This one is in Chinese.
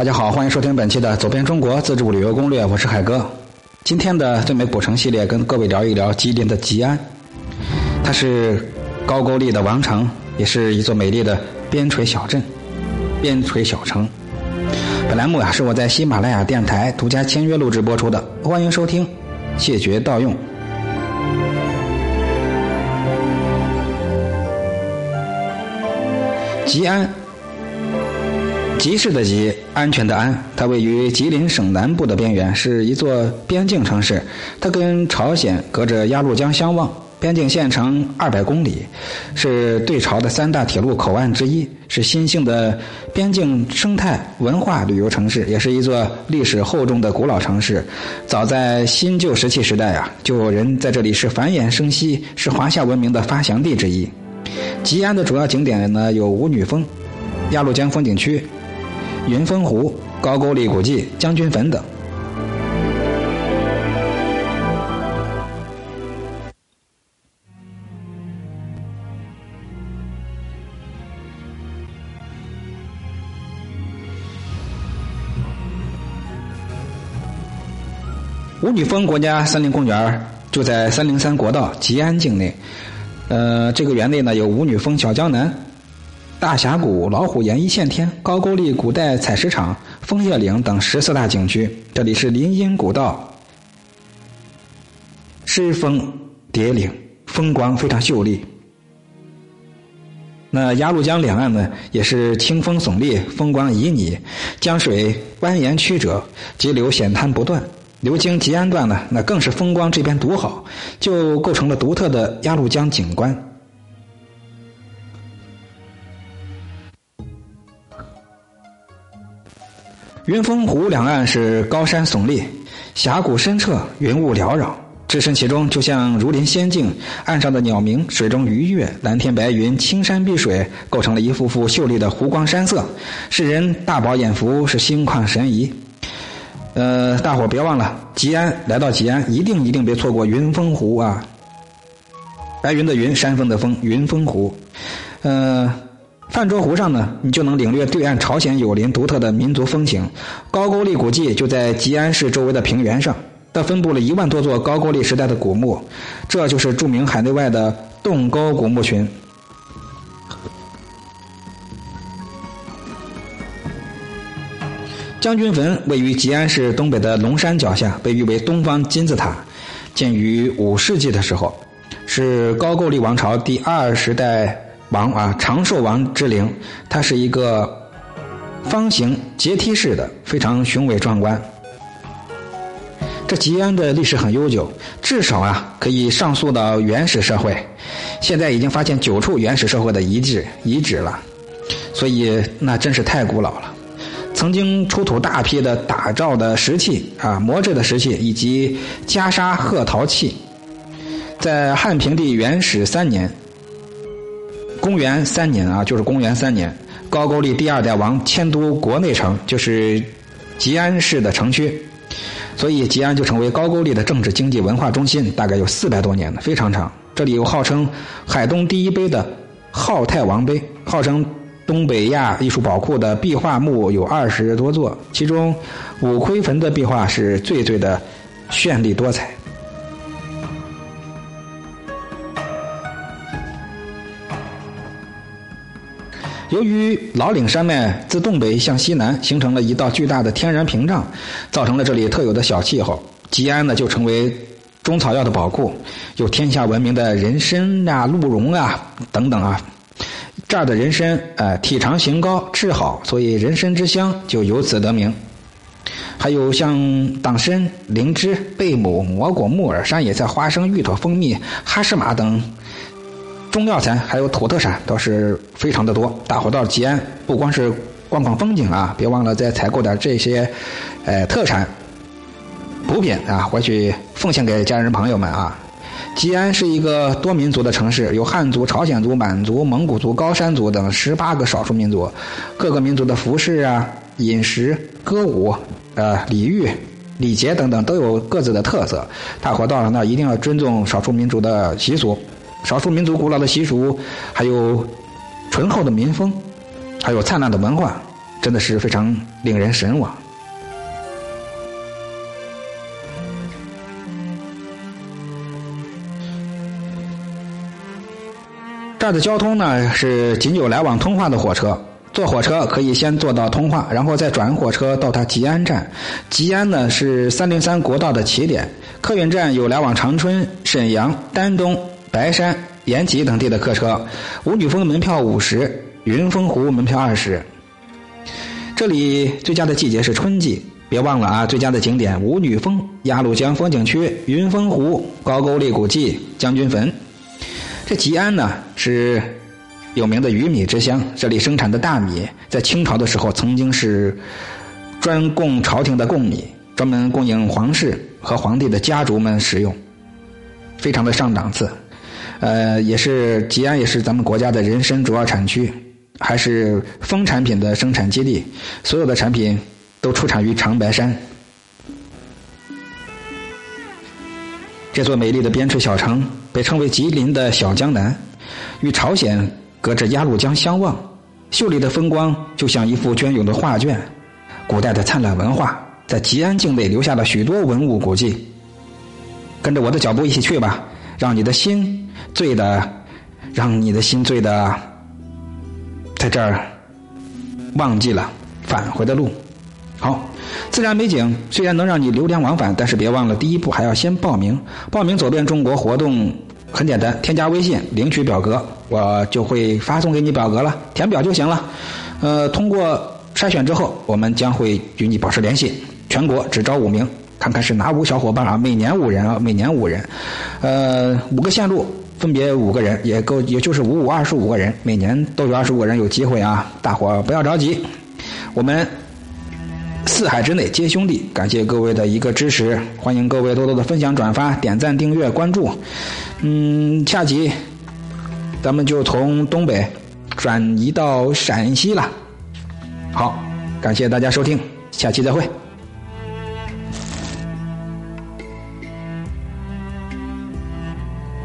大家好，欢迎收听本期的《走遍中国自助旅游攻略》，我是海哥。今天的最美古城系列，跟各位聊一聊吉林的吉安。它是高句丽的王城，也是一座美丽的边陲小镇、边陲小城。本栏目啊，是我在喜马拉雅电台独家签约录制播出的，欢迎收听，谢绝盗用。吉安。吉市的吉，安全的安，它位于吉林省南部的边缘，是一座边境城市。它跟朝鲜隔着鸭绿江相望，边境线长二百公里，是对朝的三大铁路口岸之一，是新兴的边境生态文化旅游城市，也是一座历史厚重的古老城市。早在新旧石器时代啊，就有人在这里是繁衍生息，是华夏文明的发祥地之一。吉安的主要景点呢有舞女峰、鸭绿江风景区。云峰湖、高句丽古迹、将军坟等。舞女峰国家森林公园就在三零三国道吉安境内。呃，这个园内呢有舞女峰、小江南。大峡谷、老虎岩一线天、高句丽古代采石场、枫叶岭等十四大景区。这里是林荫古道，狮峰叠岭，风光非常秀丽。那鸭绿江两岸呢，也是清风耸立，风光旖旎，江水蜿蜒曲折，急流险滩不断。流经吉安段呢，那更是风光这边独好，就构成了独特的鸭绿江景观。云峰湖两岸是高山耸立，峡谷深澈，云雾缭绕，置身其中就像如临仙境。岸上的鸟鸣，水中鱼跃，蓝天白云，青山碧水，构成了一幅幅秀丽的湖光山色，使人大饱眼福，是心旷神怡。呃，大伙别忘了，吉安来到吉安，一定一定别错过云峰湖啊！白云的云，山峰的峰，云峰湖。呃。泛舟湖上呢，你就能领略对岸朝鲜友邻独特的民族风情。高句丽古迹就在吉安市周围的平原上，它分布了一万多座高句丽时代的古墓，这就是著名海内外的洞沟古墓群。将军坟位于吉安市东北的龙山脚下，被誉为东方金字塔，建于五世纪的时候，是高句丽王朝第二十代。王啊，长寿王之陵，它是一个方形阶梯式的，非常雄伟壮观。这吉安的历史很悠久，至少啊可以上溯到原始社会。现在已经发现九处原始社会的遗址遗址了，所以那真是太古老了。曾经出土大批的打造的石器啊，磨制的石器以及袈裟褐陶器，在汉平帝元始三年。公元三年啊，就是公元三年，高句丽第二代王迁都国内城，就是吉安市的城区，所以吉安就成为高句丽的政治、经济、文化中心，大概有四百多年了，非常长。这里有号称海东第一碑的浩太王碑，号称东北亚艺术宝库的壁画墓有二十多座，其中五魁坟的壁画是最最的绚丽多彩。由于老岭山脉自东北向西南形成了一道巨大的天然屏障，造成了这里特有的小气候。吉安呢就成为中草药的宝库，有天下闻名的人参啊、鹿茸啊等等啊。这儿的人参，呃，体长形高，质好，所以人参之乡就由此得名。还有像党参、灵芝、贝母、蘑菇、木耳、山野菜、花生、芋头、蜂蜜、哈士玛等。中药材还有土特产倒是非常的多，大伙到吉安不光是逛逛风景啊，别忘了再采购点这些，呃，特产补品啊，回去奉献给家人朋友们啊。吉安是一个多民族的城市，有汉族、朝鲜族、满族、蒙古族、高山族等十八个少数民族，各个民族的服饰啊、饮食、歌舞、呃、礼遇、礼节等等都有各自的特色，大伙到了那一定要尊重少数民族的习俗。少数民族古老的习俗，还有醇厚的民风，还有灿烂的文化，真的是非常令人神往。这儿的交通呢是仅有来往通化的火车，坐火车可以先坐到通化，然后再转火车到它吉安站。吉安呢是三零三国道的起点，客运站有来往长春、沈阳、丹东、白山、延吉等地的客车。五女峰门票五十，云峰湖门票二十。这里最佳的季节是春季，别忘了啊！最佳的景点：五女峰、鸭绿江风景区、云峰湖、高句丽古迹、将军坟。这吉安呢是有名的鱼米之乡，这里生产的大米在清朝的时候曾经是专供朝廷的贡米，专门供应皇室和皇帝的家族们食用，非常的上档次。呃，也是吉安也是咱们国家的人参主要产区，还是蜂产品的生产基地，所有的产品都出产于长白山。这座美丽的边陲小城被称为吉林的小江南，与朝鲜隔着鸭绿江相望，秀丽的风光就像一幅隽永的画卷。古代的灿烂文化在吉安境内留下了许多文物古迹。跟着我的脚步一起去吧，让你的心醉的，让你的心醉的，在这儿忘记了返回的路。好。自然美景虽然能让你流连忘返，但是别忘了第一步还要先报名。报名走遍中国活动很简单，添加微信领取表格，我就会发送给你表格了，填表就行了。呃，通过筛选之后，我们将会与你保持联系。全国只招五名，看看是哪五小伙伴啊？每年五人啊，每年五人。呃，五个线路分别五个人，也够，也就是五五二十五个人，每年都有二十五个人有机会啊！大伙不要着急，我们。四海之内皆兄弟，感谢各位的一个支持，欢迎各位多多的分享、转发、点赞、订阅、关注。嗯，下集咱们就从东北转移到陕西了。好，感谢大家收听，下期再会。